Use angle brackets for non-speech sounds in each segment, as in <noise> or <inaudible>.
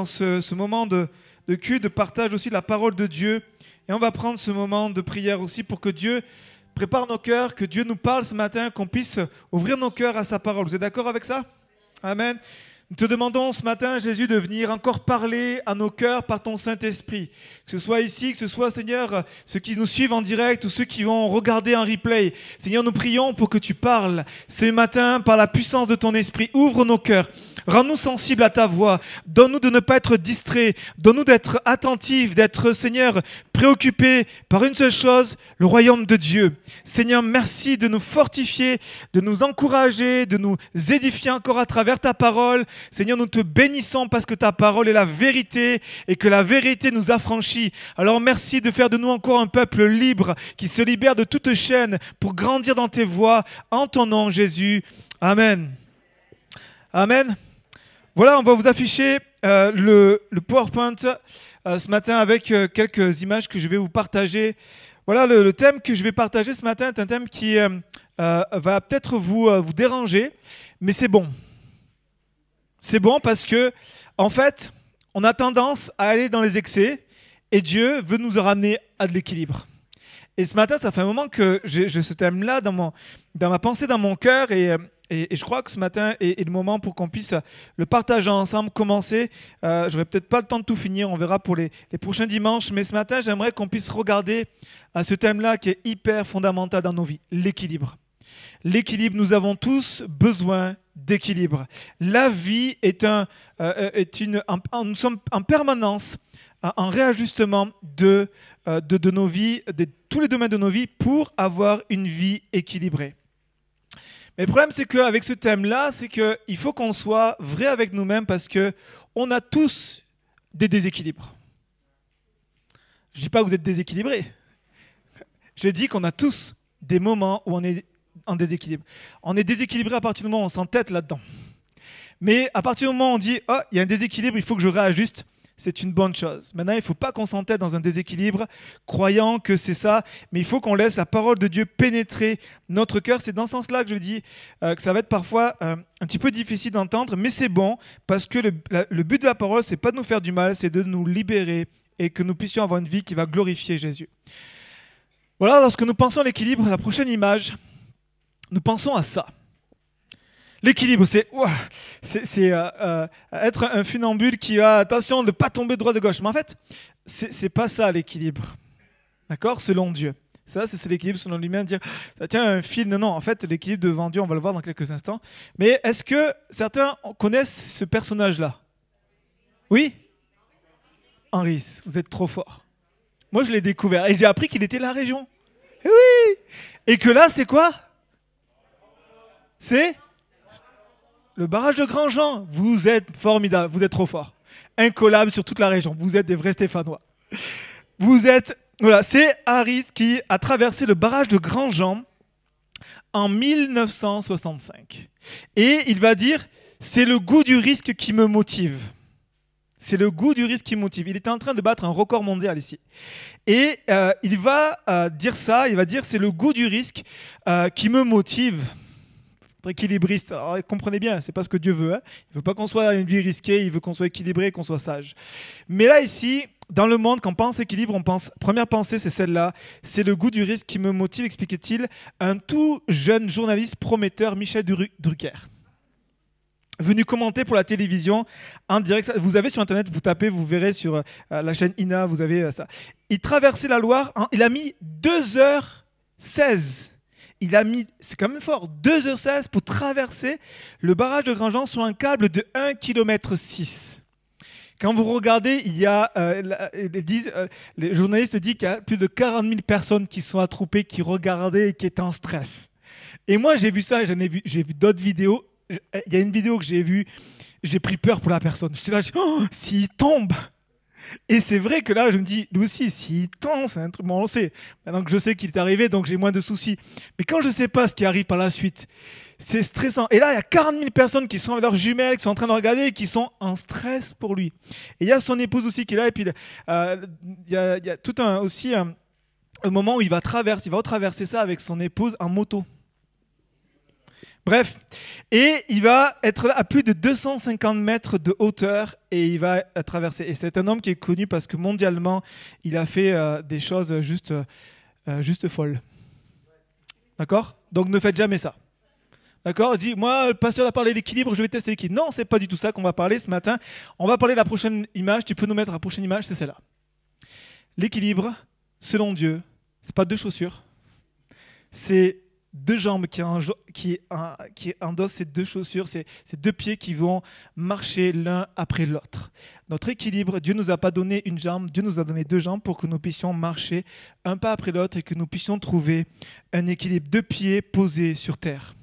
dans ce, moment de, de de partage aussi de la parole de Dieu. Et on va prendre ce moment de prière aussi pour que Dieu prépare nos cœurs, que Dieu nous parle ce matin, qu'on puisse ouvrir nos cœurs à sa parole. Vous êtes d'accord avec ça? Amen. Nous te demandons ce matin, Jésus, de venir encore parler à nos cœurs par ton Saint-Esprit. Que ce soit ici, que ce soit, Seigneur, ceux qui nous suivent en direct ou ceux qui vont regarder en replay. Seigneur, nous prions pour que tu parles ce matin par la puissance de ton Esprit. Ouvre nos cœurs. Rends-nous sensibles à ta voix. Donne-nous de ne pas être distraits. Donne-nous d'être attentifs, d'être, Seigneur, préoccupés par une seule chose, le royaume de Dieu. Seigneur, merci de nous fortifier, de nous encourager, de nous édifier encore à travers ta parole. Seigneur, nous te bénissons parce que ta parole est la vérité et que la vérité nous affranchit. Alors merci de faire de nous encore un peuple libre qui se libère de toute chaîne pour grandir dans tes voies. En ton nom, Jésus. Amen. Amen. Voilà, on va vous afficher euh, le, PowerPoint euh, ce matin avec euh, quelques images que je vais vous partager. Voilà, le, thème que je vais partager ce matin est un thème qui va peut-être vous déranger, mais c'est bon. C'est bon parce que, en fait, on a tendance à aller dans les excès et Dieu veut nous ramener à de l'équilibre. Et ce matin, ça fait un moment que j'ai ce thème-là dans, dans ma pensée, dans mon cœur. Et, et, et, je crois que ce matin est, est le moment pour qu'on puisse le partager ensemble, commencer. Euh, J'aurai peut-être pas le temps de tout finir, on verra pour les, les prochains dimanches. Mais ce matin, j'aimerais qu'on puisse regarder à ce thème-là qui est hyper fondamental dans nos vies, l'équilibre. L'équilibre, nous avons tous besoin d'équilibre. La vie est un, euh, est une, nous sommes en permanence en réajustement de, euh, de, de, nos vies, de tous les domaines de nos vies pour avoir une vie équilibrée. Mais le problème, c'est qu'avec ce thème-là, c'est qu'il faut qu'on soit vrai avec nous-mêmes parce que on a tous des déséquilibres. Je ne dis pas que vous êtes déséquilibrés. J'ai dit qu'on a tous des moments où on est en déséquilibre. On est déséquilibré à partir du moment où on s'entête là-dedans. Mais à partir du moment où on dit, oh, il y a un déséquilibre, il faut que je réajuste, c'est une bonne chose. Maintenant, il ne faut pas qu'on s'entête dans un déséquilibre, croyant que c'est ça, mais il faut qu'on laisse la parole de Dieu pénétrer notre cœur. C'est dans ce sens-là que je dis euh, que ça va être parfois euh, un petit peu difficile d'entendre, mais c'est bon, parce que le, le, but de la parole, c'est pas de nous faire du mal, c'est de nous libérer et que nous puissions avoir une vie qui va glorifier Jésus. Voilà, lorsque nous pensons à l'équilibre, la prochaine image, nous pensons à ça. L'équilibre, c'est euh, euh, être un funambule qui a attention de ne pas tomber droit de gauche. Mais en fait, c'est pas ça l'équilibre. D'accord? Selon Dieu. Ça, c'est l'équilibre selon lui-même. Dire, ça tient un fil. Non, non, en fait, l'équilibre devant Dieu, on va le voir dans quelques instants. Mais est-ce que certains connaissent ce personnage-là? Oui? Henri, vous êtes trop fort. Moi, je l'ai découvert et j'ai appris qu'il était la région. Et oui Et que là, c'est quoi? C'est le barrage de Grandjean. Vous êtes formidable, vous êtes trop fort. Incollable sur toute la région. Vous êtes des vrais Stéphanois. Vous êtes. Voilà, c'est Harris qui a traversé le barrage de Grandjean en 1965. Et il va dire c'est le goût du risque qui me motive. C'est le goût du risque qui motive. Il était en train de battre un record mondial ici. Et euh, il va euh, dire ça, il va dire c'est le goût du risque euh, qui me motive équilibriste. Comprenez bien, c'est pas ce que Dieu veut. Hein. Il veut pas qu'on soit une vie risquée, il veut qu'on soit équilibré, qu'on soit sage. Mais là ici, dans le monde, quand on pense équilibre, on pense première pensée, c'est celle-là. C'est le goût du risque qui me motive, expliquait-il, un tout jeune journaliste prometteur, Michel Drucker venu commenter pour la télévision en direct. Vous avez sur internet, vous tapez, vous verrez sur euh, la chaîne INA, vous avez euh, ça. Il traversait la Loire, il a mis 2h16 il a mis, c'est quand même fort, 2h16 pour traverser le barrage de Grandjean sur un câble de 1,6 km. Quand vous regardez, il y a, euh, euh, les, journalistes disent qu'il y a plus de 40 000 personnes qui sont attroupées, qui regardaient et qui étaient en stress. Et moi, j'ai vu ça, j'en ai vu, j'ai vu d'autres vidéos. Il y a une vidéo que j'ai vue, j'ai pris peur pour la personne. J'étais là, oh, s'il tombe, et c'est vrai que là, je me dis, lui aussi, s'il tend, c'est un truc. Bon, on sait. Maintenant que je sais qu'il est arrivé, donc j'ai moins de soucis. Mais quand je ne sais pas ce qui arrive par la suite, c'est stressant. Et là, il y a 40 000 personnes qui sont avec leurs jumelles, qui sont en train de regarder et qui sont en stress pour lui. Et il y a son épouse aussi qui est là. Et puis, euh, il, y a, tout un, aussi un, un moment où il va traverser, il va traverser ça avec son épouse en moto. Bref, et il va être à plus de 250 mètres de hauteur et il va traverser. Et c'est un homme qui est connu parce que mondialement, il a fait euh, des choses juste, euh, juste folles. D'accord? Donc ne faites jamais ça. D'accord? Dit, moi, le pasteur a parlé d'équilibre, je vais tester l'équilibre. Non, c'est pas du tout ça qu'on va parler ce matin. On va parler de la prochaine image. Tu peux nous mettre la prochaine image, c'est celle-là. L'équilibre, selon Dieu, c'est pas deux chaussures, c'est deux jambes qui, qui, qui endossent ces deux chaussures, c'est ces deux pieds qui vont marcher l'un après l'autre. Notre équilibre, Dieu ne nous a pas donné une jambe, Dieu nous a donné deux jambes pour que nous puissions marcher un pas après l'autre et que nous puissions trouver un équilibre, deux pieds posés sur terre.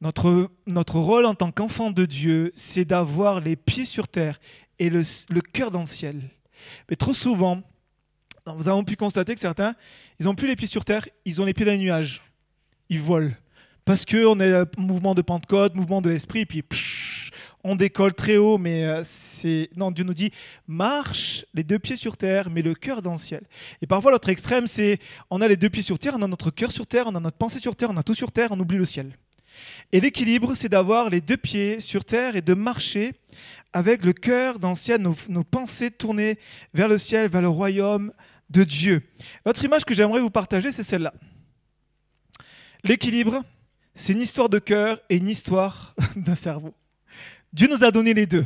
Notre, notre rôle en tant qu'enfant de Dieu, c'est d'avoir les pieds sur terre et le, le cœur dans le ciel. Mais trop souvent, nous avons pu constater que certains, ils n'ont plus les pieds sur terre, ils ont les pieds dans les nuages ils volent. Parce qu'on est un mouvement de Pentecôte, mouvement de l'esprit, puis on décolle très haut, mais euh, c'est. Non, Dieu nous dit marche les deux pieds sur terre, mais le cœur dans le ciel. Et parfois, l'autre extrême, c'est on a les deux pieds sur terre, on a notre cœur sur terre, on a notre pensée sur terre, on a tout sur terre, on oublie le ciel. Et l'équilibre, c'est d'avoir les deux pieds sur terre et de marcher avec le cœur dans le ciel, nos, nos pensées tournées vers le ciel, vers le royaume de Dieu. L'autre image que j'aimerais vous partager, c'est celle-là. L'équilibre, c'est une histoire de cœur et une histoire <laughs> d'un cerveau. Dieu nous a donné les deux.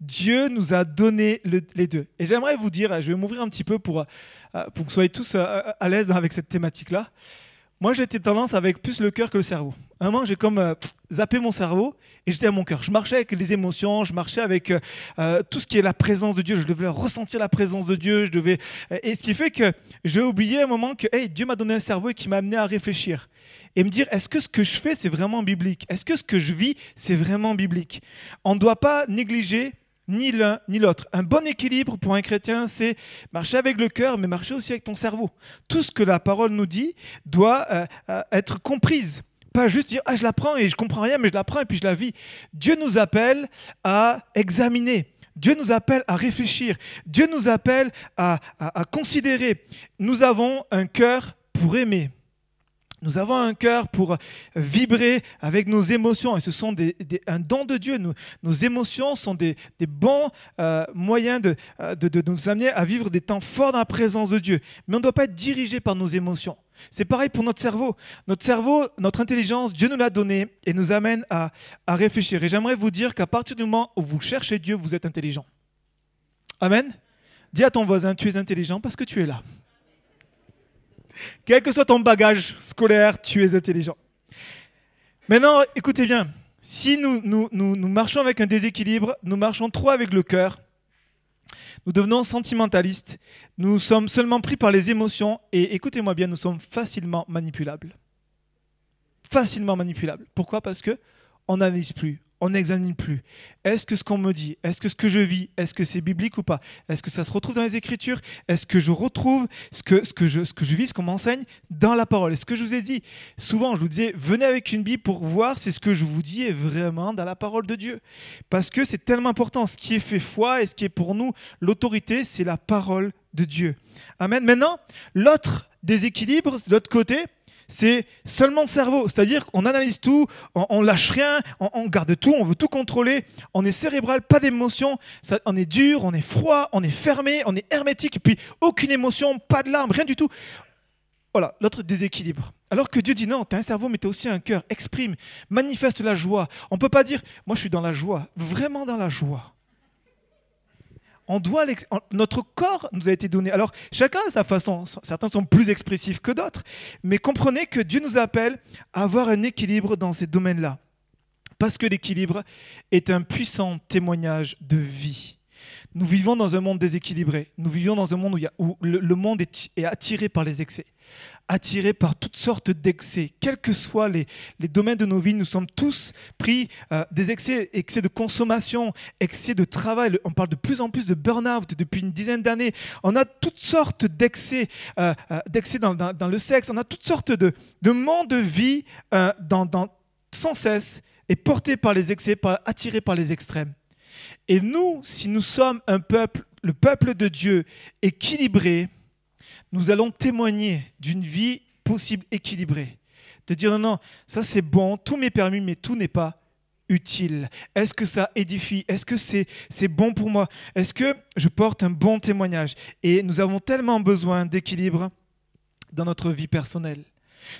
Dieu nous a donné les deux. Et j'aimerais vous dire, je vais m'ouvrir un petit peu pour, euh, que vous soyez tous euh, à l'aise avec cette thématique-là. Moi, j'étais tendance avec plus le cœur que le cerveau. À un moment, j'ai comme euh, zappé mon cerveau et j'étais à mon cœur. Je marchais avec les émotions, je marchais avec euh, euh, tout ce qui est la présence de Dieu. Je devais ressentir la présence de Dieu. Je devais et ce qui fait que j'ai oublié à un moment que hey, Dieu m'a donné un cerveau et qui m'a amené à réfléchir et me dire est-ce que ce que je fais c'est vraiment biblique? Est-ce que ce que je vis c'est vraiment biblique? On ne doit pas négliger ni l'un ni l'autre. Un bon équilibre pour un chrétien, c'est marcher avec le cœur, mais marcher aussi avec ton cerveau. Tout ce que la parole nous dit doit euh, euh, être comprise. Pas juste dire ah je la prends et je comprends rien, mais je la prends et puis je la vis. Dieu nous appelle à examiner. Dieu nous appelle à réfléchir. Dieu nous appelle à considérer. Nous avons un cœur pour aimer. Nous avons un cœur pour vibrer avec nos émotions et ce sont des, un don de Dieu. nos émotions sont des, bons euh, moyens euh, de, nous amener à vivre des temps forts dans la présence de Dieu. Mais on ne doit pas être dirigé par nos émotions. C'est pareil pour notre cerveau. Notre cerveau, notre intelligence, Dieu nous l'a donné et nous amène à réfléchir. Et j'aimerais vous dire qu'à partir du moment où vous cherchez Dieu, vous êtes intelligent. Amen. Dis à ton voisin, tu es intelligent parce que tu es là. Quel que soit ton bagage scolaire, tu es intelligent. Maintenant, écoutez bien, si nous, marchons avec un déséquilibre, nous marchons trop avec le cœur, nous devenons sentimentalistes, nous sommes seulement pris par les émotions et écoutez-moi bien, nous sommes facilement manipulables. Facilement manipulables. Pourquoi? Parce que on n'analyse plus, on n'examine plus. Est-ce que ce qu'on me dit, est-ce que ce que je vis, est-ce que c'est biblique ou pas? Est-ce que ça se retrouve dans les Écritures? Est-ce que je retrouve ce que, ce, que je, ce que je vis, ce qu'on m'enseigne dans la parole? Est-ce que je vous ai dit? Souvent, je vous disais, venez avec une Bible pour voir si ce que je vous dis est vraiment dans la parole de Dieu. Parce que c'est tellement important. Ce qui est fait foi et ce qui est pour nous l'autorité, c'est la parole de Dieu. Amen. Maintenant, l'autre déséquilibre, l'autre côté, c'est seulement le cerveau. C'est-à-dire qu'on analyse tout, on, lâche rien, on, garde tout, on veut tout contrôler. On est cérébral, pas d'émotion. On est dur, on est froid, on est fermé, on est hermétique, puis aucune émotion, pas de larmes, rien du tout. Voilà, l'autre déséquilibre. Alors que Dieu dit non, tu as un cerveau, mais tu as aussi un cœur. Exprime, manifeste la joie. On ne peut pas dire, moi je suis dans la joie, vraiment dans la joie notre corps nous a été donné. Alors chacun a sa façon, certains sont plus expressifs que d'autres, mais comprenez que Dieu nous appelle à avoir un équilibre dans ces domaines-là. Parce que l'équilibre est un puissant témoignage de vie. Nous vivons dans un monde déséquilibré. Nous vivons dans un monde où, le, monde est, attiré par les excès, attiré par toutes sortes d'excès. Quels que soient les, domaines de nos vies, nous sommes tous pris euh, des excès, excès de consommation, excès de travail. On parle de plus en plus de burn-out depuis une dizaine d'années. On a toutes sortes d'excès, euh, euh, d'excès dans, le sexe. On a toutes sortes de, de de vie sans cesse et portés par les excès, attirés par les extrêmes. Et nous, si nous sommes un peuple, le peuple de Dieu équilibré, nous allons témoigner d'une vie possible équilibrée, De dire non, non, ça c'est bon, tout m'est permis, mais tout n'est pas utile. Est-ce que ça édifie? Est-ce que c'est c'est bon pour moi? Est-ce que je porte un bon témoignage? Et nous avons tellement besoin d'équilibre dans notre vie personnelle,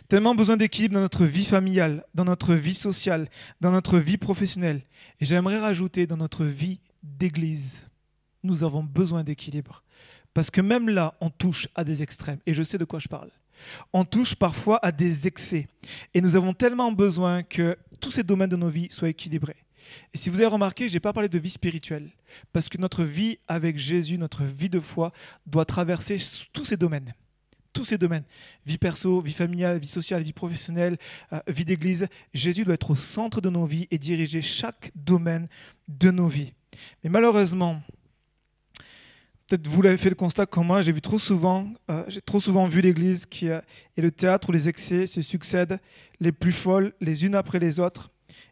tellement besoin d'équilibre dans notre vie familiale, dans notre vie sociale, dans notre vie professionnelle. Et j'aimerais rajouter dans notre vie d'église. Nous avons besoin d'équilibre. Parce que même là, on touche à des extrêmes. Et je sais de quoi je parle. On touche parfois à des excès. Et nous avons tellement besoin que tous ces domaines de nos vies soient équilibrés. Et si vous avez remarqué, je n'ai pas parlé de vie spirituelle. Parce que notre vie avec Jésus, notre vie de foi, doit traverser tous ces domaines tous ces domaines, vie perso, vie familiale, vie sociale, vie professionnelle, euh, vie d'église, Jésus doit être au centre de nos vies et diriger chaque domaine de nos vies. Mais malheureusement, peut-être vous l'avez fait le constat comme moi, j'ai trop souvent, euh, j'ai trop souvent vu l'église qui est le théâtre où les excès se succèdent, les plus folles, les unes après les autres,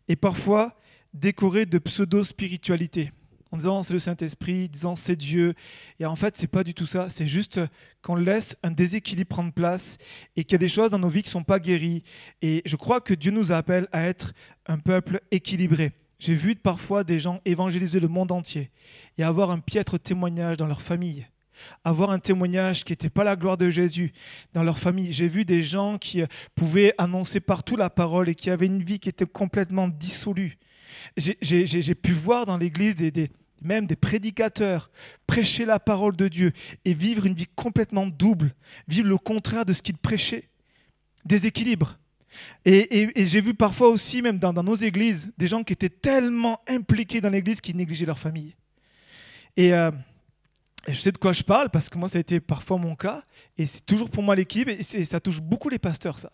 et parfois décorées de pseudo-spiritualité en disant c'est le Saint-Esprit, disant c'est Dieu. Et en fait, c'est pas du tout ça. C'est juste qu'on laisse un déséquilibre prendre place et qu'il y a des choses dans nos vies qui sont pas guéries. Et je crois que Dieu nous appelle à être un peuple équilibré. J'ai vu parfois des gens évangéliser le monde entier et avoir un piètre témoignage dans leur famille avoir un témoignage qui n'était pas la gloire de Jésus dans leur famille. J'ai vu des gens qui pouvaient annoncer partout la parole et qui avaient une vie qui était complètement dissolue. J'ai pu voir dans l'Église des, même des prédicateurs prêcher la parole de Dieu et vivre une vie complètement double, vivre le contraire de ce qu'ils prêchaient. Déséquilibre. Et, et, j'ai vu parfois aussi, même dans, nos églises, des gens qui étaient tellement impliqués dans l'église qu'ils négligeaient leur famille. Et, euh, et, je sais de quoi je parle parce que moi, ça a été parfois mon cas. Et c'est toujours pour moi l'équipe. Et ça touche beaucoup les pasteurs, ça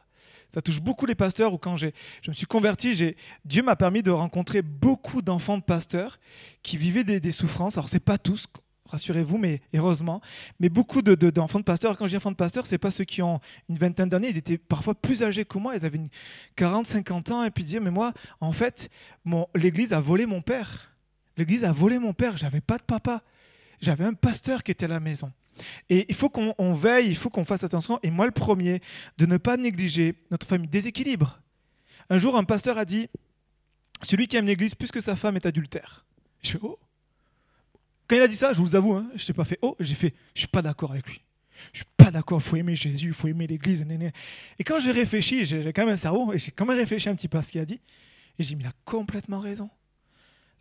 ça touche beaucoup les pasteurs. Ou quand je me suis converti, Dieu m'a permis de rencontrer beaucoup d'enfants de pasteurs qui vivaient des, souffrances. Alors, c'est pas tous, rassurez-vous, mais heureusement. Mais beaucoup d'enfants de, pasteurs, quand je dis enfants de pasteurs, c'est pas ceux qui ont une vingtaine d'années, ils étaient parfois plus âgés que moi, ils avaient 40, 50 ans, et puis dire, mais moi, en fait, l'église a volé mon père. L'église a volé mon père, j'avais pas de papa. J'avais un pasteur qui était à la maison. Et il faut qu'on veille, il faut qu'on fasse attention, et moi le premier, de ne pas négliger notre famille. Déséquilibre. Un jour, un pasteur a dit Celui qui aime l'église plus que sa femme est adultère. Je fais Oh Quand il a dit ça, je vous avoue, hein, je n'ai pas fait Oh, j'ai fait Je suis pas d'accord avec lui. Je suis pas d'accord, il faut aimer Jésus, il faut aimer l'église. Et quand j'ai réfléchi, j'ai quand même un cerveau, et j'ai quand même réfléchi un petit peu à ce qu'il a dit, et j'ai dit Mais il a complètement raison.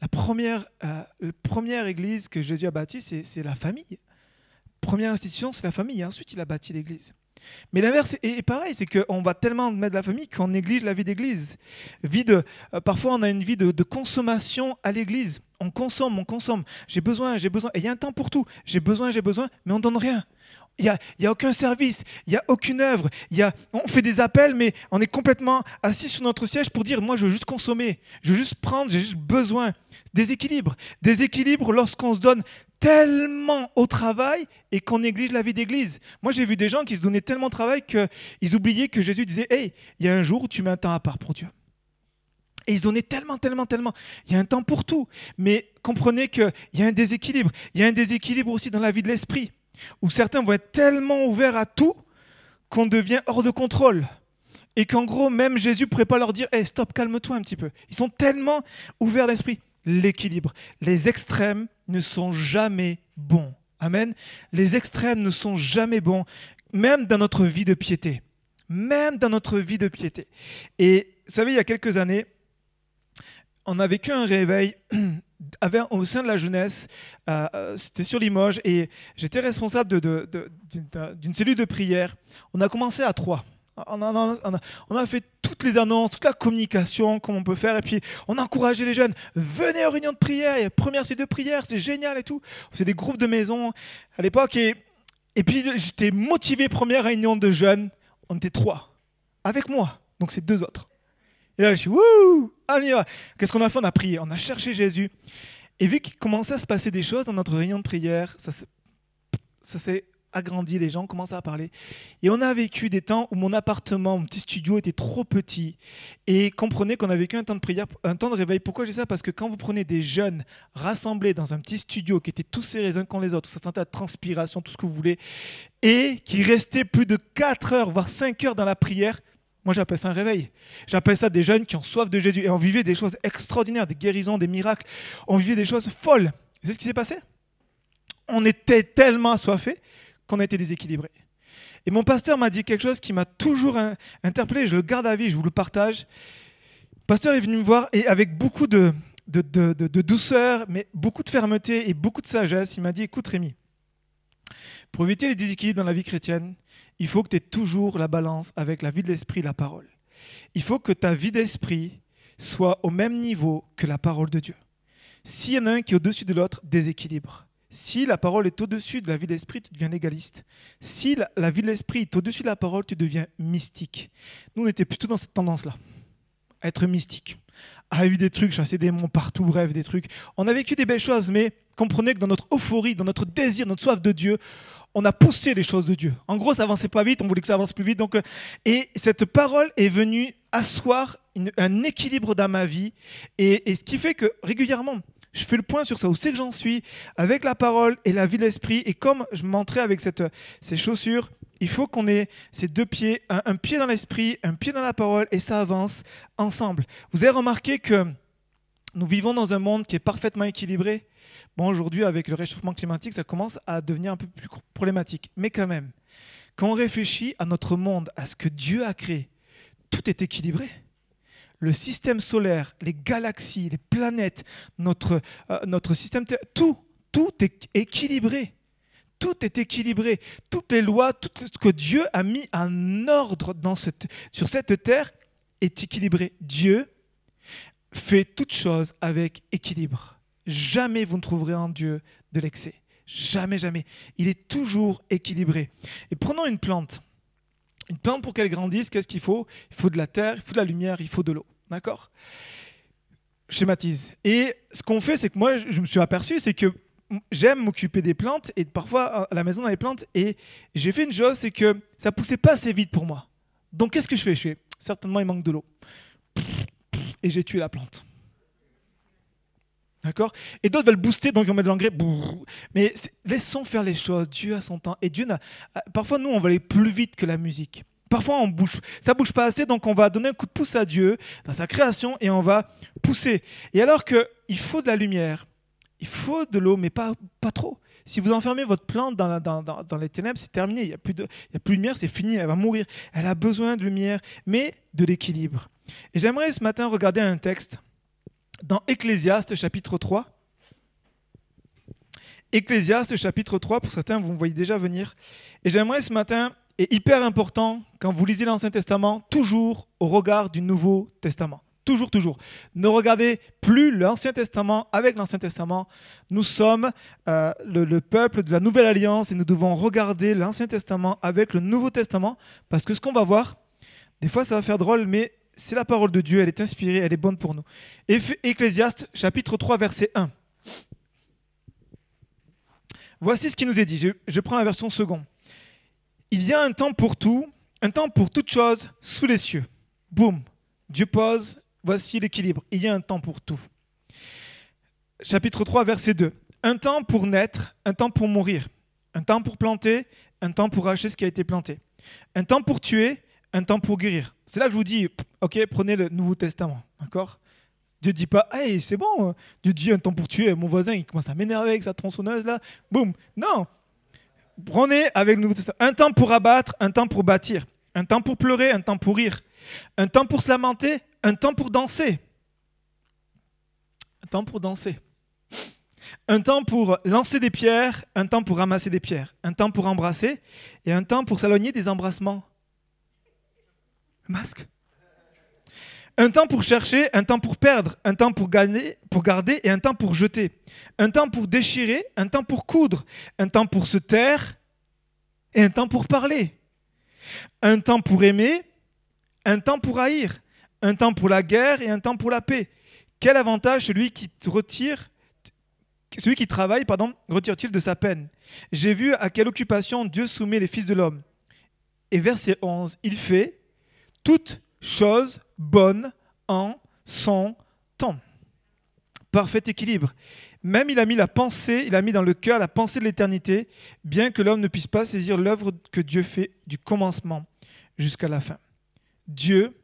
La première, euh, la première église que Jésus a bâtie, c'est la famille première institution, c'est la famille, et ensuite il a bâti l'Église. Mais l'inverse est pareil, c'est qu'on va tellement mettre la famille qu'on néglige la vie d'église. Vie euh, parfois, on a une vie de, de consommation à l'église. On consomme, on consomme. J'ai besoin, j'ai besoin. Et il y a un temps pour tout. J'ai besoin, j'ai besoin, mais on donne rien. Il n'y a, y a, aucun service, il n'y a aucune œuvre. Y a, on fait des appels, mais on est complètement assis sur notre siège pour dire Moi, je veux juste consommer, je veux juste prendre, j'ai juste besoin. Déséquilibre. Déséquilibre lorsqu'on se donne tellement au travail et qu'on néglige la vie d'église. Moi, j'ai vu des gens qui se donnaient tellement de travail qu'ils oubliaient que Jésus disait Hey, il y a un jour où tu mets un temps à part pour Dieu. Et ils donnaient tellement, tellement, tellement. Il y a un temps pour tout. Mais comprenez qu'il y a un déséquilibre. Il y a un déséquilibre aussi dans la vie de l'esprit où certains vont être tellement ouverts à tout qu'on devient hors de contrôle. Et qu'en gros, même Jésus ne pourrait pas leur dire hey, stop, calme-toi un petit peu. Ils sont tellement ouverts d'esprit. L'équilibre. Les extrêmes ne sont jamais bons. Amen. Les extrêmes ne sont jamais bons, même dans notre vie de piété. Même dans notre vie de piété. Et vous savez, il y a quelques années, on a vécu un réveil <clears throat> au sein de la jeunesse, euh, euh, c'était sur Limoges, et j'étais responsable d'une cellule de prière. On a commencé à trois. On a, fait toutes les annonces, toute la communication, comme on peut faire, et puis on a encouragé les jeunes. Venez aux réunions de prière, il y première cellule de prière, c'était génial et tout. On faisait des groupes de maison à l'époque, et, et puis j'étais motivé, première réunion de jeunes, on était trois, avec moi, donc c'est deux autres. Et là, je suis, wouh, allez, Qu'est-ce qu'on a fait? On a prié, on a cherché Jésus. Et vu qu'il commençait à se passer des choses dans notre réunion de prière, ça s'est agrandi, les gens commençaient à parler. Et on a vécu des temps où mon appartement, mon petit studio était trop petit. Et comprenez qu'on a vécu un temps de prière, un temps de réveil. Pourquoi j'ai ça? Parce que quand vous prenez des jeunes rassemblés dans un petit studio qui étaient tous serrés les uns contre les autres, ça sentait la transpiration, tout ce que vous voulez, et qui restaient plus de 4 heures, voire 5 heures dans la prière, Moi, j'appelle ça un réveil. J'appelle ça des jeunes qui ont soif de Jésus. Et on vivait des choses extraordinaires, des guérisons, des miracles. On vivait des choses folles. Vous savez ce qui s'est passé? On était tellement assoiffés qu'on a été déséquilibrés. Et mon pasteur m'a dit quelque chose qui m'a toujours interpellé. Je le garde à vie, je vous le partage. Le pasteur est venu me voir et avec beaucoup de, de, de douceur, mais beaucoup de fermeté et beaucoup de sagesse, il m'a dit, écoute Rémi, pour éviter les déséquilibres dans la vie chrétienne, il faut que tu aies toujours la balance avec la vie de l'esprit et la parole. Il faut que ta vie d'esprit soit au même niveau que la parole de Dieu. S'il y en a un qui est au-dessus de l'autre, déséquilibre. Si la parole est au-dessus de la vie d'esprit, tu deviens légaliste. Si la, vie de l'esprit est au-dessus de la parole, tu deviens mystique. Nous, on était plutôt dans cette tendance-là, être mystique, à vivre des trucs, chasser des démons partout, bref, des trucs. On a vécu des belles choses, mais comprenez que dans notre euphorie, dans notre désir, notre soif de Dieu, on a poussé les choses de Dieu. En gros, ça avançait pas vite, on voulait que ça avance plus vite. Donc, euh, et cette parole est venue asseoir un équilibre dans ma vie. Et, ce qui fait que régulièrement, je fais le point sur ça, où c'est que j'en suis, avec la parole et la vie de l'esprit. Et comme je m'entrais avec ces chaussures, il faut qu'on ait ces deux pieds, un pied dans l'esprit, un pied dans la parole, et ça avance ensemble. Vous avez remarqué que nous vivons dans un monde qui est parfaitement équilibré? Bon, aujourd'hui, avec le réchauffement climatique, ça commence à devenir un peu plus problématique. Mais quand même, quand on réfléchit à notre monde, à ce que Dieu a créé, tout est équilibré. Le système solaire, les galaxies, les planètes, notre, euh, notre système, tout, tout est équilibré. Tout est équilibré. Toutes les lois, tout ce que Dieu a mis en ordre dans cette, sur cette terre est équilibré. Dieu fait toutes choses avec équilibre. Jamais vous ne trouverez en Dieu de l'excès. Jamais, jamais. Il est toujours équilibré. Et prenons une plante. Une plante, pour qu'elle grandisse, qu'est-ce qu'il faut? Il faut de la terre, il faut de la lumière, il faut de l'eau. D'accord? Schématise. Et ce qu'on fait, c'est que moi, je me suis aperçu, c'est que j'aime m'occuper des plantes et parfois à la maison dans les plantes et j'ai fait une chose, c'est que ça poussait pas assez vite pour moi. Donc qu'est-ce que je fais? Je fais certainement il manque de l'eau et j'ai tué la plante. D'accord? Et d'autres veulent booster, donc ils vont mettre de l'engrais. Mais laissons faire les choses. Dieu a son temps. Et Dieu n'a. Euh, parfois, nous, on va aller plus vite que la musique. Parfois, on bouge. Ça bouge pas assez, donc on va donner un coup de pouce à Dieu dans sa création et on va pousser. Et alors qu'il faut de la lumière, il faut de l'eau, mais pas, pas trop. Si vous enfermez votre plante dans, dans, les ténèbres, c'est terminé. Il n'y a, plus de, a plus de lumière, c'est fini. Elle va mourir. Elle a besoin de lumière, mais de l'équilibre. Et j'aimerais ce matin regarder un texte dans Ecclésiaste chapitre 3. Ecclésiaste chapitre 3, pour certains, vous me voyez déjà venir. Et j'aimerais ce matin, et hyper important, quand vous lisez l'Ancien Testament, toujours au regard du Nouveau Testament. Toujours, toujours. Ne regardez plus l'Ancien Testament avec l'Ancien Testament. Nous sommes euh, le, le, peuple de la Nouvelle Alliance et nous devons regarder l'Ancien Testament avec le Nouveau Testament parce que ce qu'on va voir, des fois ça va faire drôle, mais c'est la parole de Dieu, elle est inspirée, elle est bonne pour nous. Ecclésiaste chapitre 3 verset 1. Voici ce qui nous est dit. Je, prends la version seconde. Il y a un temps pour tout, un temps pour toute chose sous les cieux. Boum. Dieu pose, voici l'équilibre. Il y a un temps pour tout. Chapitre 3 verset 2. Un temps pour naître, un temps pour mourir. Un temps pour planter, un temps pour arracher ce qui a été planté. Un temps pour tuer, un temps pour guérir. C'est là que je vous dis, ok, prenez le Nouveau Testament, d'accord Dieu dit pas, hey, c'est bon, Dieu dit un temps pour tuer mon voisin, il commence à m'énerver avec sa tronçonneuse là, boum. Non, prenez avec le Nouveau Testament un temps pour abattre, un temps pour bâtir, un temps pour pleurer, un temps pour rire, un temps pour se lamenter, un temps pour danser, un temps pour danser. Un temps pour lancer des pierres, un temps pour ramasser des pierres, un temps pour embrasser et un temps pour s'éloigner des embrassements masque. Un temps pour chercher, un temps pour perdre, un temps pour gagner, pour garder et un temps pour jeter. Un temps pour déchirer, un temps pour coudre, un temps pour se taire et un temps pour parler. Un temps pour aimer, un temps pour haïr, un temps pour la guerre et un temps pour la paix. Quel avantage celui qui retire celui qui travaille, pardon, retire-t-il de sa peine J'ai vu à quelle occupation Dieu soumet les fils de l'homme. Et verset 11, il fait toute chose bonne en son temps. Parfait équilibre. Même il a mis la pensée, il a mis dans le cœur la pensée de l'éternité, bien que l'homme ne puisse pas saisir l'œuvre que Dieu fait du commencement jusqu'à la fin. Dieu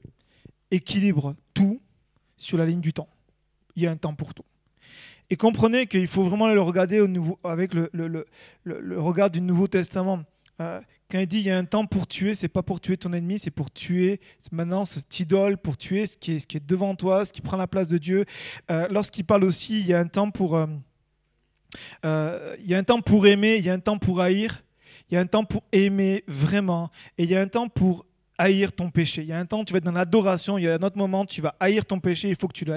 équilibre tout sur la ligne du temps. Il y a un temps pour tout. Et comprenez qu'il faut vraiment le regarder au nouveau, avec le, regard du Nouveau Testament. Euh, quand il dit il y a un temps pour tuer, c'est pas pour tuer ton ennemi, c'est pour tuer maintenant cette idole, pour tuer ce qui est, ce qui est devant toi, ce qui prend la place de Dieu. Euh, lorsqu'il parle aussi, il y a un temps pour, euh, il y a un temps pour aimer, il y a un temps pour haïr, il y a un temps pour aimer vraiment, et il y a un temps pour haïr ton péché. Il y a un temps, tu vas être dans l'adoration, il y a un autre moment, tu vas haïr ton péché, il faut que tu le.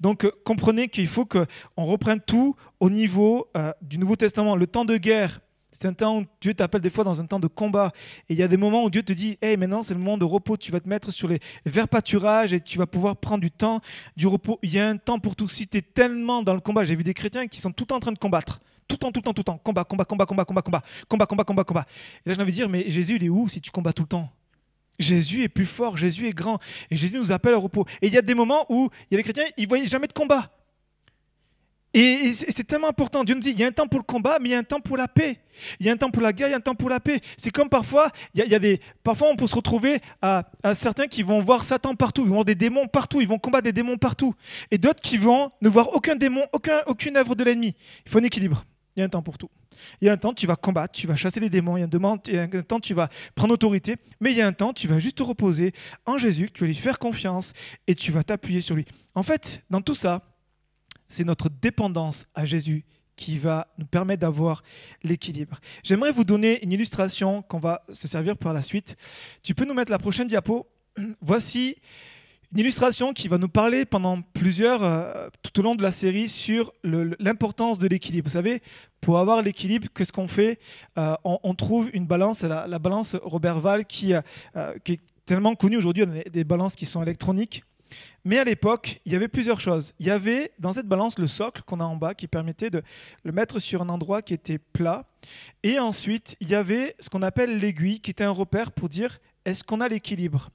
Donc comprenez qu'il faut qu'on reprenne tout au niveau du Nouveau Testament. Le temps de guerre, c'est un temps où Dieu t'appelle des fois dans un temps de combat. Et il y a des moments où Dieu te dit, hey, maintenant c'est le moment de repos, tu vas te mettre sur les verts pâturages et tu vas pouvoir prendre du temps, du repos. Il y a un temps pour tout. Si tu es tellement dans le combat, j'ai vu des chrétiens qui sont tout en train de combattre. Tout le temps, tout le temps, tout le temps. Combat, combat, combat, combat, combat, combat, combat, combat, combat, combat. Et là, j'ai envie de dire, mais Jésus, il est où si tu combats tout le temps? Jésus est plus fort, Jésus est grand, et Jésus nous appelle au repos. Et il y a des moments où il y a des chrétiens, ils ne voyaient jamais de combat. Et c'est tellement important. Dieu nous dit, il y a un temps pour le combat, mais il y a un temps pour la paix. Il y a un temps pour la guerre, il y a un temps pour la paix. C'est comme parfois, il y, a, des, parfois on peut se retrouver à, certains qui vont voir Satan partout, ils vont voir des démons partout, ils vont combattre des démons partout. Et d'autres qui vont ne voir aucun démon, aucun, aucune œuvre de l'ennemi. Il faut un équilibre. Il y a un temps pour tout. Il y a un temps, tu vas combattre, tu vas chasser les démons. Il y a un, temps, tu vas prendre autorité. Mais il y a un temps, tu vas juste te reposer en Jésus, tu vas lui faire confiance et tu vas t'appuyer sur lui. En fait, dans tout ça, c'est notre dépendance à Jésus qui va nous permettre d'avoir l'équilibre. J'aimerais vous donner une illustration qu'on va se servir par la suite. Tu peux nous mettre la prochaine diapo. <clears throat> Voici une illustration qui va nous parler pendant plusieurs, euh, tout au long de la série, sur l'importance de l'équilibre. Vous savez, pour avoir l'équilibre, qu'est-ce qu'on fait euh, on, trouve une balance, la, la balance Robert Val, qui, euh, qui est tellement connue aujourd'hui, on a des balances qui sont électroniques. Mais à l'époque, il y avait plusieurs choses. Il y avait dans cette balance le socle qu'on a en bas qui permettait de le mettre sur un endroit qui était plat. Et ensuite, il y avait ce qu'on appelle l'aiguille qui était un repère pour dire est-ce qu'on a l'équilibre?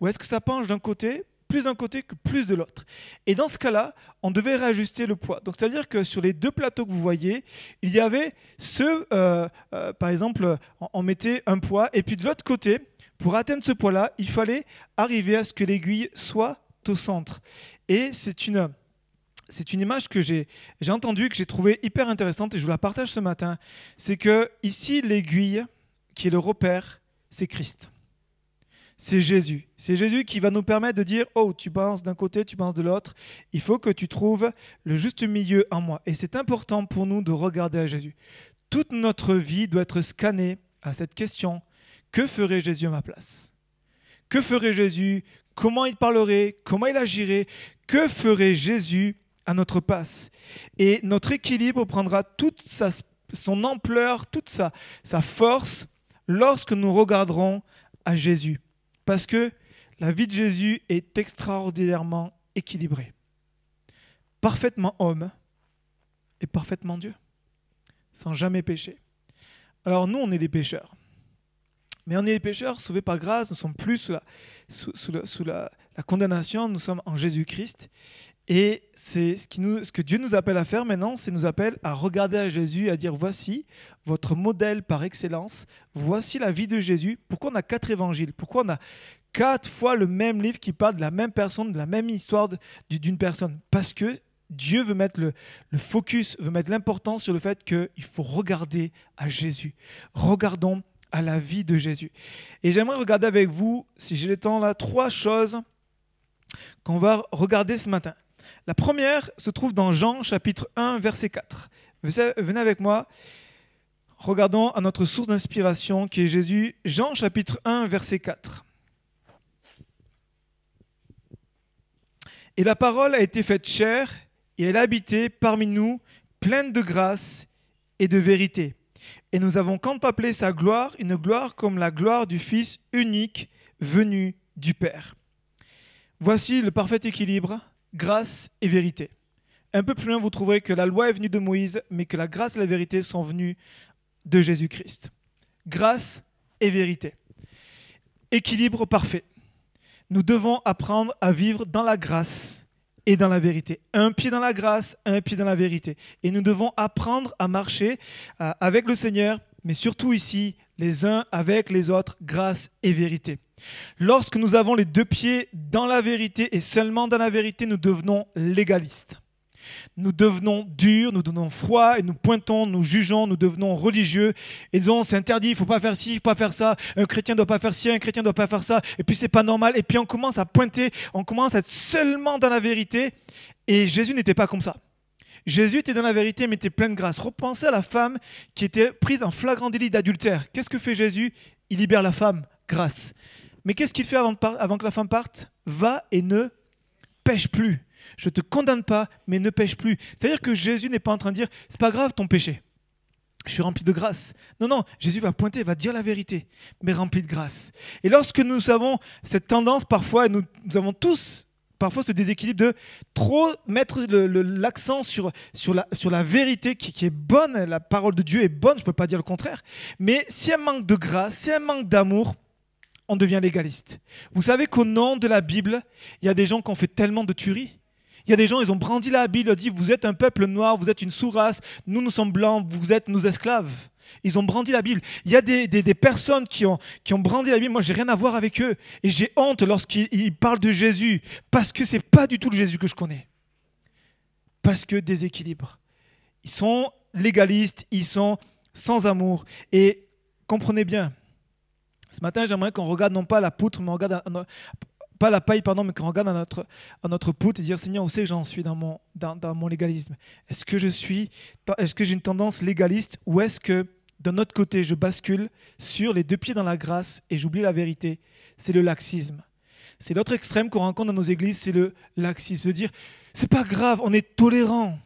Ou est-ce que ça penche d'un côté plus d'un côté que plus de l'autre? Et dans ce cas-là, on devait réajuster le poids. Donc c'est-à-dire que sur les deux plateaux que vous voyez, il y avait ce, euh, euh, par exemple, on, mettait un poids, et puis de l'autre côté, pour atteindre ce poids-là, il fallait arriver à ce que l'aiguille soit au centre. Et c'est une, c'est une image que j'ai, j'ai entendue, que j'ai trouvée hyper intéressante, et je vous la partage ce matin. C'est que ici, l'aiguille, qui est le repère, c'est Christ c'est Jésus. C'est Jésus qui va nous permettre de dire, oh, tu penses d'un côté, tu penses de l'autre. Il faut que tu trouves le juste milieu en moi. Et c'est important pour nous de regarder à Jésus. Toute notre vie doit être scannée à cette question, que ferait Jésus à ma place? Que ferait Jésus Comment il parlerait Comment il agirait Que ferait Jésus à notre place Et notre équilibre prendra toute son ampleur, toute sa, sa force lorsque nous regarderons à Jésus. Parce que la vie de Jésus est extraordinairement équilibrée. Parfaitement homme et parfaitement Dieu, sans jamais pécher. Alors nous, on est des pécheurs. Mais on est des pécheurs sauvés par grâce, nous sommes plus sous la, condamnation, nous sommes en Jésus-Christ. Et c'est ce, que Dieu nous appelle à faire maintenant, c'est nous appelle à regarder à Jésus, à dire voici votre modèle par excellence, voici la vie de Jésus. Pourquoi on a quatre évangiles? Pourquoi on a quatre fois le même livre qui parle de la même personne, de la même histoire d'une personne? Parce que Dieu veut mettre le focus, veut mettre l'importance sur le fait qu'il faut regarder à Jésus. Regardons à la vie de Jésus. Et j'aimerais regarder avec vous, si j'ai le temps là, trois choses qu'on va regarder ce matin. La première se trouve dans Jean chapitre 1 verset 4. Venez avec moi. Regardons à notre source d'inspiration qui est Jésus. Jean chapitre 1 verset 4. Et la parole a été faite chair et elle a habité parmi nous, pleine de grâce et de vérité. Et nous avons contemplé sa gloire, une gloire comme la gloire du Fils unique venu du Père. Voici le parfait équilibre grâce et vérité. Un peu plus loin, vous trouverez que la loi est venue de Moïse, mais que la grâce et la vérité sont venues de Jésus-Christ. Grâce et vérité. Équilibre parfait. Nous devons apprendre à vivre dans la grâce et dans la vérité. Un pied dans la grâce, un pied dans la vérité. Et nous devons apprendre à marcher euh, avec le Seigneur, mais surtout ici, les uns avec les autres, grâce et vérité. Lorsque nous avons les deux pieds dans la vérité et seulement dans la vérité, nous devenons légalistes. Nous devenons durs, nous devenons froids et nous pointons, nous jugeons, nous devenons religieux et disons c'est interdit, il faut pas faire ci, faut pas faire ça, un chrétien doit pas faire ci, un chrétien doit pas faire ça, et puis c'est pas normal, et puis on commence à pointer, on commence à être seulement dans la vérité et Jésus n'était pas comme ça. Jésus était dans la vérité, mais était plein de grâce. Repensez à la femme qui était prise en flagrant délit d'adultère. Qu'est-ce que fait Jésus? Il libère la femme, grâce. Mais qu'est-ce qu'il fait avant, que la femme parte? Va et ne pêche plus. Je te condamne pas, mais ne pêche plus. C'est-à-dire que Jésus n'est pas en train de dire c'est pas grave ton péché. Je suis rempli de grâce. Non, non, Jésus va pointer, va dire la vérité, mais rempli de grâce. Et lorsque nous avons cette tendance, parfois, nous, nous avons tous parfois ce déséquilibre de trop mettre l'accent sur, sur, la, sur la vérité qui, qui, est bonne, la parole de Dieu est bonne, je ne peux pas dire le contraire, mais si un manque de grâce, si un manque d'amour, on devient légaliste. Vous savez qu'au nom de la Bible, il y a des gens qui ont fait tellement de tueries. Il y a des gens, ils ont brandi la Bible, ils ont dit, vous êtes un peuple noir, vous êtes une sous-race, nous, nous sommes blancs, vous êtes nos esclaves. Ils ont brandi la Bible. Il y a des, personnes qui ont, qui ont brandi la Bible. Moi, j'ai rien à voir avec eux. Et j'ai honte lorsqu'ils parlent de Jésus. Parce que ce n'est pas du tout le Jésus que je connais. Parce que déséquilibre. Ils sont légalistes, ils sont sans amour. Et comprenez bien, ce matin, j'aimerais qu'on regarde non pas la poutre, mais on regarde pas la paille, pardon, mais qu'on regarde à notre, à notre poutre et dire Seigneur, où c'est que j'en suis dans mon, dans, dans mon légalisme? Est-ce que je suis, est-ce que j'ai une tendance légaliste ou est-ce que d'un autre côté, je bascule sur les deux pieds dans la grâce et j'oublie la vérité? C'est le laxisme. C'est l'autre extrême qu'on rencontre dans nos églises, c'est le laxisme. Dire c'est pas grave, on est tolérant.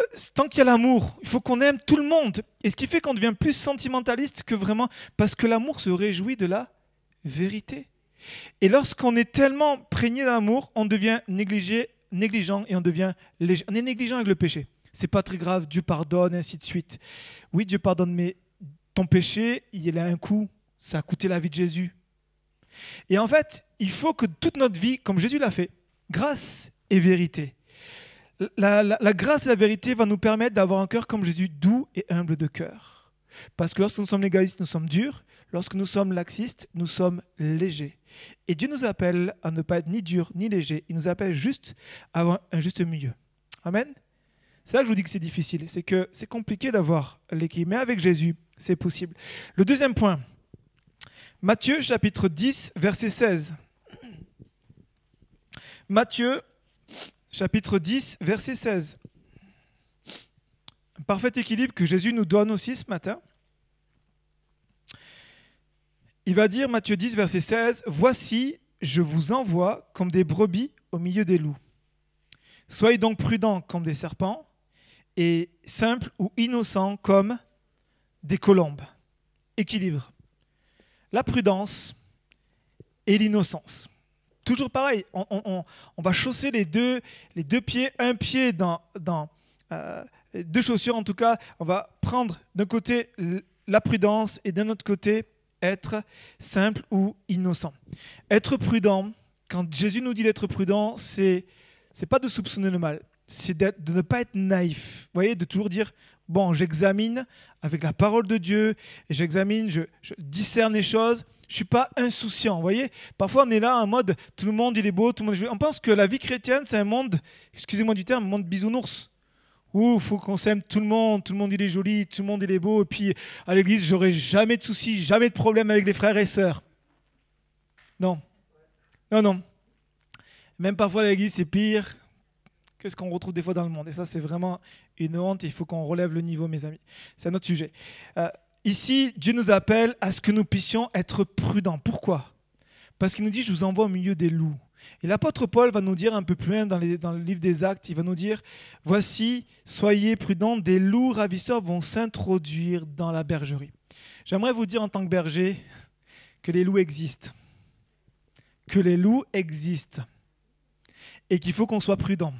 Euh, tant qu'il y a l'amour, il faut qu'on aime tout le monde. Et ce qui fait qu'on devient plus sentimentaliste que vraiment, parce que l'amour se réjouit de la vérité. Et lorsqu'on est tellement prégné d'amour, on devient négligé, négligent et on est négligent avec le péché. C'est pas très grave, Dieu pardonne, et ainsi de suite. Oui, Dieu pardonne, mais ton péché, il a un coût. Ça a coûté la vie de Jésus. Et en fait, il faut que toute notre vie, comme Jésus l'a fait, grâce et vérité. La, grâce et la vérité va nous permettre d'avoir un cœur comme Jésus, doux et humble de cœur. Parce que lorsque nous sommes légalistes, nous sommes durs. Lorsque nous sommes laxistes, nous sommes légers. Et Dieu nous appelle à ne pas être ni dur ni léger. Il nous appelle juste à avoir un juste milieu. Amen. C'est là que je vous dis que c'est difficile. C'est que c'est compliqué d'avoir l'équilibre. Mais avec Jésus, c'est possible. Le deuxième point. Matthieu chapitre 10, verset 16. Matthieu chapitre 10, verset 16. Parfait équilibre que Jésus nous donne aussi ce matin. Il va dire, Matthieu 10, verset 16, Voici, je vous envoie comme des brebis au milieu des loups. Soyez donc prudents comme des serpents et simples ou innocents comme des colombes. Équilibre. La prudence et l'innocence. Toujours pareil, on, va chausser les deux, les deux pieds, un pied dans, dans euh, deux chaussures en tout cas. On va prendre d'un côté la prudence et d'un autre côté être simple ou innocent. Être prudent, quand Jésus nous dit d'être prudent, c'est c'est pas de soupçonner le mal, c'est de ne pas être naïf. Vous voyez, de toujours dire bon, j'examine avec la parole de Dieu, j'examine, je, discerne les choses. Je suis pas insouciant, vous voyez. Parfois, on est là en mode tout le monde il est beau, tout le monde. Est... On pense que la vie chrétienne, c'est un monde, excusez-moi du terme, un monde bisounours il faut qu'on s'aime tout le monde, tout le monde il est joli, tout le monde il est beau, et puis à l'église j'aurai jamais de soucis, jamais de problème avec les frères et sœurs. Non, non, non. Même parfois à l'église c'est pire que ce qu'on retrouve des fois dans le monde, et ça c'est vraiment une honte, il faut qu'on relève le niveau mes amis. C'est un autre sujet. Euh, ici, Dieu nous appelle à ce que nous puissions être prudents. Pourquoi? Parce qu'il nous dit, je vous envoie au milieu des loups. Et l'apôtre Paul va nous dire un peu plus loin dans, le livre des Actes, il va nous dire, voici, soyez prudents, des loups ravisseurs vont s'introduire dans la bergerie. J'aimerais vous dire en tant que berger que les loups existent. Que les loups existent. Et qu'il faut qu'on soit prudent.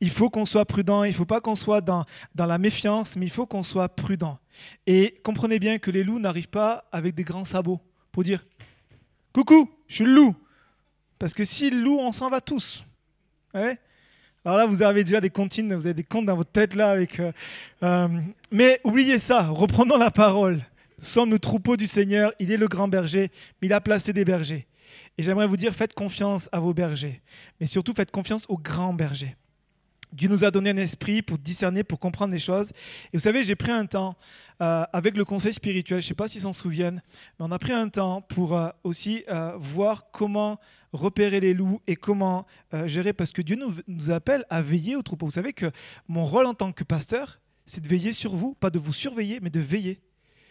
Il faut qu'on soit prudent, il ne faut pas qu'on soit dans, dans la méfiance, mais il faut qu'on soit prudent. Et comprenez bien que les loups n'arrivent pas avec des grands sabots pour dire Coucou, je suis le loup, parce que s'il loue, on s'en va tous. Alors là, vous avez déjà des comptines, vous avez des comptes dans votre tête là. Euh, euh, mais oubliez ça, reprenons la parole. Nous sommes le troupeau du Seigneur, il est le grand berger, mais il a placé des bergers. Et j'aimerais vous dire, faites confiance à vos bergers, mais surtout faites confiance aux grands bergers. Dieu nous a donné un esprit pour discerner, pour comprendre les choses. Et vous savez, j'ai pris un temps euh, avec le conseil spirituel, je ne sais pas s'ils s'en souviennent, mais on a pris un temps pour aussi voir comment repérer les loups et comment gérer, parce que Dieu nous, nous, appelle à veiller au troupeau. Vous savez que mon rôle en tant que pasteur, c'est de veiller sur vous, pas de vous surveiller, mais de veiller.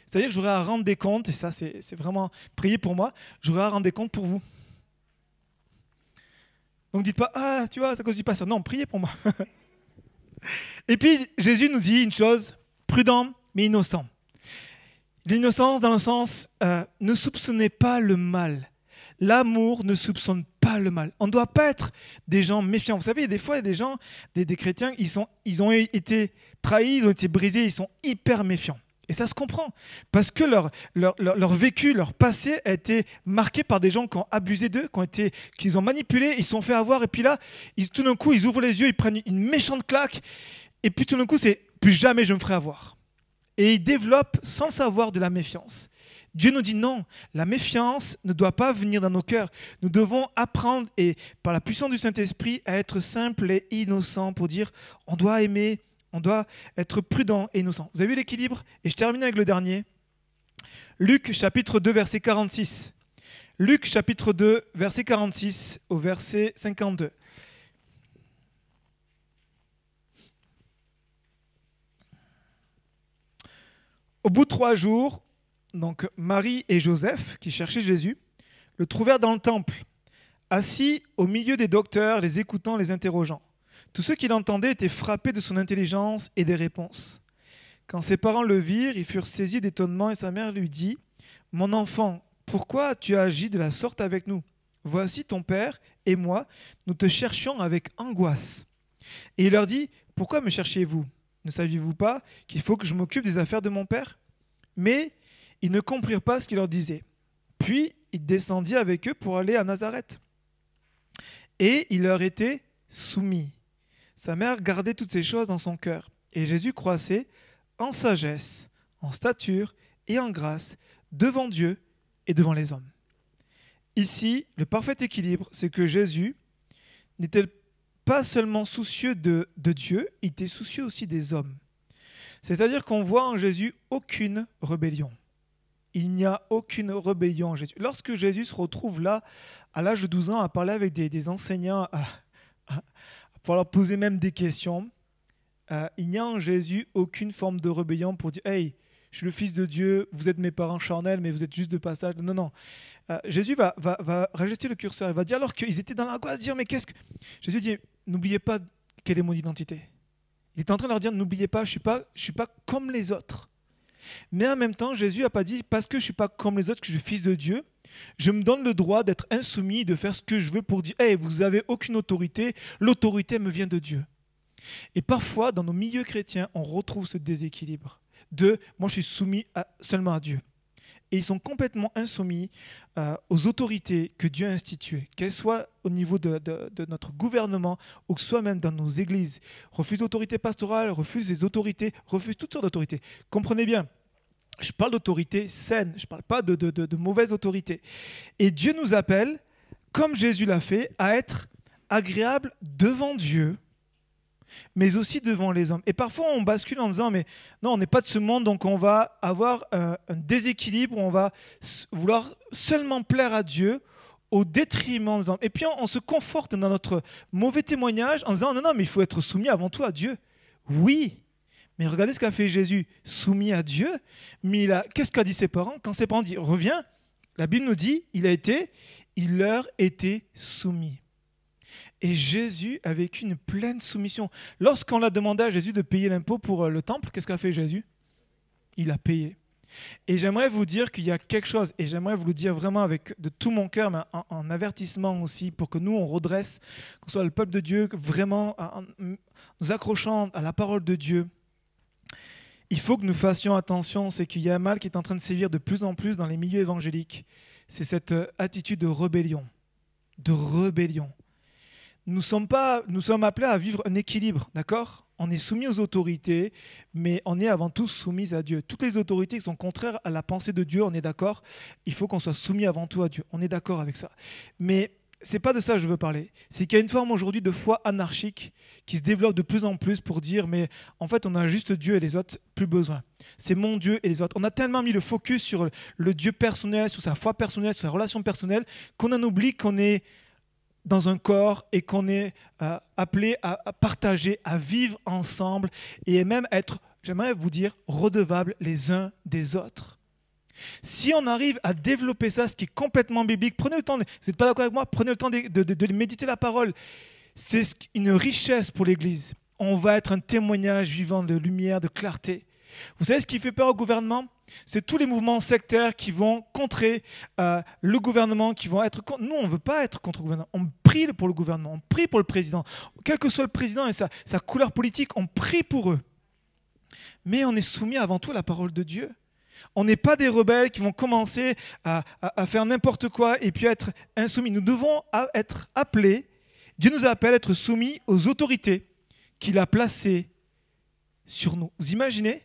C'est-à-dire que j'aurai à rendre des comptes, et ça c'est vraiment prier pour moi, j'aurai à rendre des comptes pour vous. Donc dites pas, ah, tu vois, à cause du pasteur. Non, priez pour moi. <laughs> Et puis Jésus nous dit une chose, prudent mais innocent. L'innocence dans le sens, euh, ne soupçonnez pas le mal. L'amour ne soupçonne pas le mal. On ne doit pas être des gens méfiants. Vous savez, des fois, il y a des gens, des, des chrétiens, ils, sont, ils ont été trahis, ils ont été brisés, ils sont hyper méfiants. Et ça se comprend, parce que leur, leur, leur, vécu, leur passé a été marqué par des gens qui ont abusé d'eux, qui ont qu'ils ont manipulé, ils se sont fait avoir, et puis là, ils, tout d'un coup, ils ouvrent les yeux, ils prennent une méchante claque, et puis tout d'un coup, c'est plus jamais je me ferai avoir. Et ils développent sans savoir de la méfiance. Dieu nous dit non, la méfiance ne doit pas venir dans nos cœurs. Nous devons apprendre, et par la puissance du Saint-Esprit, à être simple et innocent pour dire on doit aimer, on doit être prudent et innocent. Vous avez vu l'équilibre? Et je termine avec le dernier. Luc chapitre 2 verset 46. Luc chapitre 2 verset 46 au verset 52. Au bout de trois jours, donc Marie et Joseph, qui cherchaient Jésus, le trouvèrent dans le temple, assis au milieu des docteurs, les écoutant, les interrogeant. Tous ceux qui l'entendaient étaient frappés de son intelligence et des réponses. Quand ses parents le virent, ils furent saisis d'étonnement et sa mère lui dit Mon enfant, pourquoi tu as agi de la sorte avec nous? Voici ton père et moi, nous te cherchions avec angoisse. Et il leur dit Pourquoi me cherchiez-vous? Ne saviez-vous pas qu'il faut que je m'occupe des affaires de mon père? Mais ils ne comprirent pas ce qu'il leur disait. Puis il descendit avec eux pour aller à Nazareth. Et il leur était soumis. Sa mère gardait toutes ces choses dans son cœur, et Jésus croissait en sagesse, en stature et en grâce devant Dieu et devant les hommes. Ici, le parfait équilibre, c'est que Jésus n'était pas seulement soucieux de, Dieu, il était soucieux aussi des hommes. C'est-à-dire qu'on voit en Jésus aucune rébellion. Il n'y a aucune rébellion en Jésus. Lorsque Jésus se retrouve là, à l'âge de 12 ans, à parler avec des, enseignants, pour leur poser même des questions. Euh, il n'y a en Jésus aucune forme de rébellion pour dire Hey, je suis le Fils de Dieu, vous êtes mes parents charnels, mais vous êtes juste de passage. Non, non. Euh, Jésus va, va, va rejeter le curseur. Il va dire alors qu'ils étaient dans l'angoisse, dire Mais qu'est-ce que? Jésus dit N'oubliez pas quelle est mon identité. Il est en train de leur dire N'oubliez pas, je ne suis, pas, suis pas comme les autres. Mais en même temps, Jésus n'a pas dit Parce que je ne suis pas comme les autres, que je suis Fils de Dieu, je me donne le droit d'être insoumis, de faire ce que je veux pour dire Hey, vous n'avez aucune autorité, l'autorité me vient de Dieu. Et parfois, dans nos milieux chrétiens, on retrouve ce déséquilibre de Moi, je suis soumis seulement à Dieu. Et ils sont complètement insoumis euh, aux autorités que Dieu a instituées, qu'elles soient au niveau de, notre gouvernement ou que soit même dans nos églises. Refuse l'autorité pastorale, refuse les autorités, refuse toutes sortes d'autorités. Comprenez bien, je parle d'autorité saine, je ne parle pas de, de, mauvaise autorité. Et Dieu nous appelle, comme Jésus l'a fait, à être agréable devant Dieu, mais aussi devant les hommes. Et parfois, on bascule en disant, mais non, on n'est pas de ce monde, donc on va avoir un, déséquilibre, on va vouloir seulement plaire à Dieu au détriment des hommes. Et puis, on, on se conforte dans notre mauvais témoignage en disant, non, non, mais il faut être soumis avant tout à Dieu. Oui, mais regardez ce qu'a fait Jésus, soumis à Dieu. Mais qu'est-ce qu'a dit ses parents? Quand ses parents disent reviens, la Bible nous dit il a été, il leur était soumis. Et Jésus a vécu une pleine soumission. Lorsqu'on l'a demandé à Jésus de payer l'impôt pour euh, le temple, qu'est-ce qu'a fait Jésus? Il a payé. Et j'aimerais vous dire qu'il y a quelque chose, et j'aimerais vous le dire vraiment avec de tout mon cœur, mais en, avertissement aussi, pour que nous, on redresse, qu'on soit le peuple de Dieu, vraiment en nous accrochant à la parole de Dieu il faut que nous fassions attention, c'est qu'il y a un mal qui est en train de sévir de plus en plus dans les milieux évangéliques. C'est cette euh, attitude de rébellion. De rébellion. nous sommes, pas, nous sommes appelés à vivre un équilibre, d'accord? On est soumis aux autorités, mais on est avant tout soumis à Dieu. Toutes les autorités qui sont contraires à la pensée de Dieu, on est d'accord? Il faut qu'on soit soumis avant tout à Dieu. On est d'accord avec ça. Mais c'est pas de ça que je veux parler. C'est qu'il y a une forme aujourd'hui de foi anarchique qui se développe de plus en plus pour dire mais en fait on a juste Dieu et les autres plus besoin. C'est mon Dieu et les autres. On a tellement mis le focus sur le Dieu personnel, sur sa foi personnelle, sur sa relation personnelle qu'on en oublie qu'on est dans un corps et qu'on est euh, appelé à, à partager, à vivre ensemble et même être, j'aimerais vous dire, redevables les uns des autres. Si on arrive à développer ça, ce qui est complètement biblique, prenez le temps, vous n'êtes pas d'accord avec moi, prenez le temps de, méditer la parole. C'est une richesse pour l'Église. On va être un témoignage vivant de lumière, de clarté. Vous savez ce qui fait peur au gouvernement? C'est tous les mouvements sectaires qui vont contrer euh, le gouvernement, qui vont être contre. Nous, on ne veut pas être contre le gouvernement. On prie pour le gouvernement, on prie pour le président. Quel que soit le président et sa couleur politique, on prie pour eux. Mais on est soumis avant tout à la parole de Dieu. On n'est pas des rebelles qui vont commencer à, faire n'importe quoi et puis être insoumis. Nous devons être appelés, Dieu nous appelle à être soumis aux autorités qu'il a placées sur nous. Vous imaginez?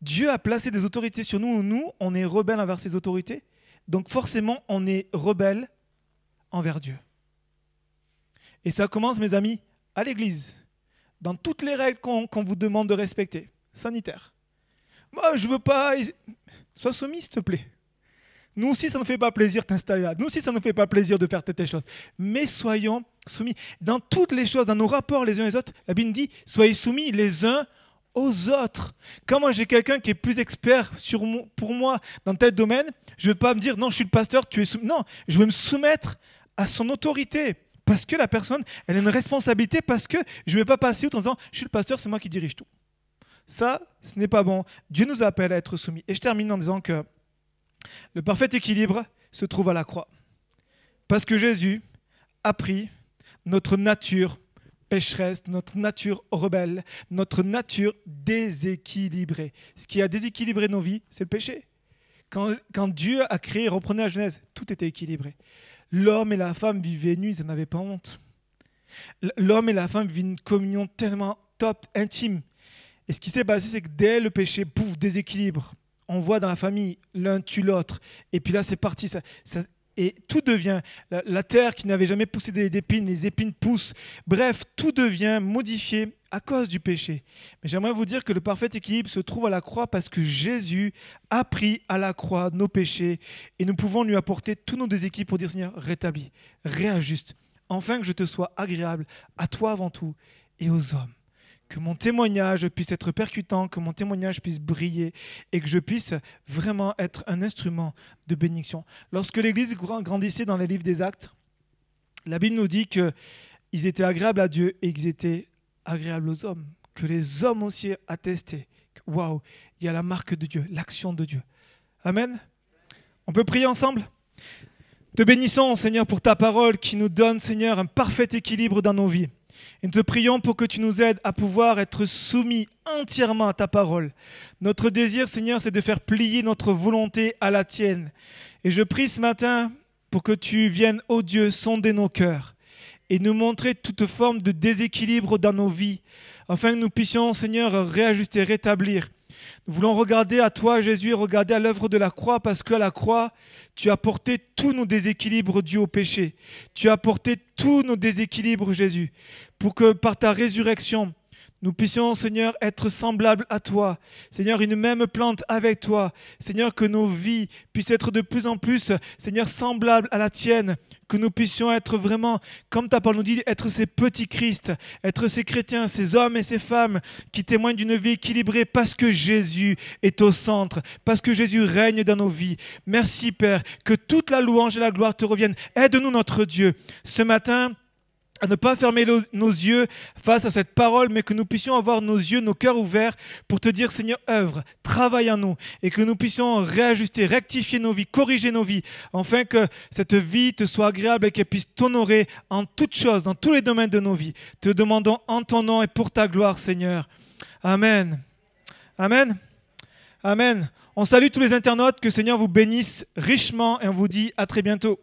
Dieu a placé des autorités sur nous, nous, on est rebelles envers ces autorités. Donc forcément, on est rebelle envers Dieu. Et ça commence, mes amis, à l'église, dans toutes les règles qu'on vous demande de respecter, sanitaires, moi, je veux pas. Sois soumis, s'il te plaît. Nous aussi, ça ne nous fait pas plaisir de t'installer là. Nous aussi, ça ne nous fait pas plaisir de faire telle choses. Mais soyons soumis. Dans toutes les choses, dans nos rapports les uns les autres, la Bible dit soyez soumis les uns aux autres. Quand moi j'ai quelqu'un qui est plus expert sur pour moi dans tel domaine, je ne vais pas me dire non, je suis le pasteur, tu es soumis. Non, je vais me soumettre à son autorité. Parce que la personne, elle a une responsabilité, parce que je ne vais pas passer en disant je suis le pasteur, c'est moi qui dirige tout. Ça, ce n'est pas bon. Dieu nous appelle à être soumis. Et je termine en disant que le parfait équilibre se trouve à la croix. Parce que Jésus a pris notre nature pécheresse, notre nature rebelle, notre nature déséquilibrée. Ce qui a déséquilibré nos vies, c'est le péché. Quand, Dieu a créé, reprenez la Genèse, tout était équilibré. L'homme et la femme vivaient nus, ils n'en avaient pas honte. L'homme et la femme vivaient une communion tellement top, intime, et ce qui s'est passé, c'est que dès le péché, pouf, déséquilibre. On voit dans la famille, l'un tue l'autre. Et puis là, c'est parti. Et tout devient, la, terre qui n'avait jamais poussé des, épines, les épines poussent. Bref, tout devient modifié à cause du péché. Mais j'aimerais vous dire que le parfait équilibre se trouve à la croix parce que Jésus a pris à la croix nos péchés et nous pouvons lui apporter tous nos déséquilibres pour dire Seigneur, rétablis, réajuste, enfin que je te sois agréable à toi avant tout et aux hommes que mon témoignage puisse être percutant, que mon témoignage puisse briller et que je puisse vraiment être un instrument de bénédiction. Lorsque l'Église grandissait dans les livres des actes, la Bible nous dit qu'ils étaient agréables à Dieu et qu'ils étaient agréables aux hommes, que les hommes aussi attestaient. Waouh, il y a la marque de Dieu, l'action de Dieu. Amen. On peut prier ensemble? Te bénissons, Seigneur, pour ta parole qui nous donne, Seigneur, un parfait équilibre dans nos vies. Et nous te prions pour que tu nous aides à pouvoir être soumis entièrement à ta parole. Notre désir, Seigneur, c'est de faire plier notre volonté à la tienne. Et je prie ce matin pour que tu viennes, ô Dieu, sonder nos cœurs et nous montrer toute forme de déséquilibre dans nos vies, afin que nous puissions, Seigneur, réajuster, rétablir nous voulons regarder à toi, Jésus, et regarder à l'œuvre de la croix, parce qu'à la croix, tu as porté tous nos déséquilibres dus au péché. Tu as porté tous nos déséquilibres, Jésus, pour que par ta résurrection, nous puissions, Seigneur, être semblables à toi. Seigneur, une même plante avec toi. Seigneur, que nos vies puissent être de plus en plus, Seigneur, semblables à la tienne. Que nous puissions être vraiment, comme ta parole nous dit, être ces petits Christ, être ces chrétiens, ces hommes et ces femmes qui témoignent d'une vie équilibrée parce que Jésus est au centre, parce que Jésus règne dans nos vies. Merci, Père, que toute la louange et la gloire te reviennent. Aide-nous, notre Dieu. Ce matin, à ne pas fermer nos yeux face à cette parole, mais que nous puissions avoir nos yeux, nos cœurs ouverts pour te dire, Seigneur, œuvre, travaille en nous, et que nous puissions réajuster, rectifier nos vies, corriger nos vies, afin que cette vie te soit agréable et qu'elle puisse t'honorer en toutes choses, dans tous les domaines de nos vies. Te demandons en ton nom et pour ta gloire, Seigneur. Amen. Amen. Amen. On salue tous les internautes, que Seigneur vous bénisse richement et on vous dit à très bientôt.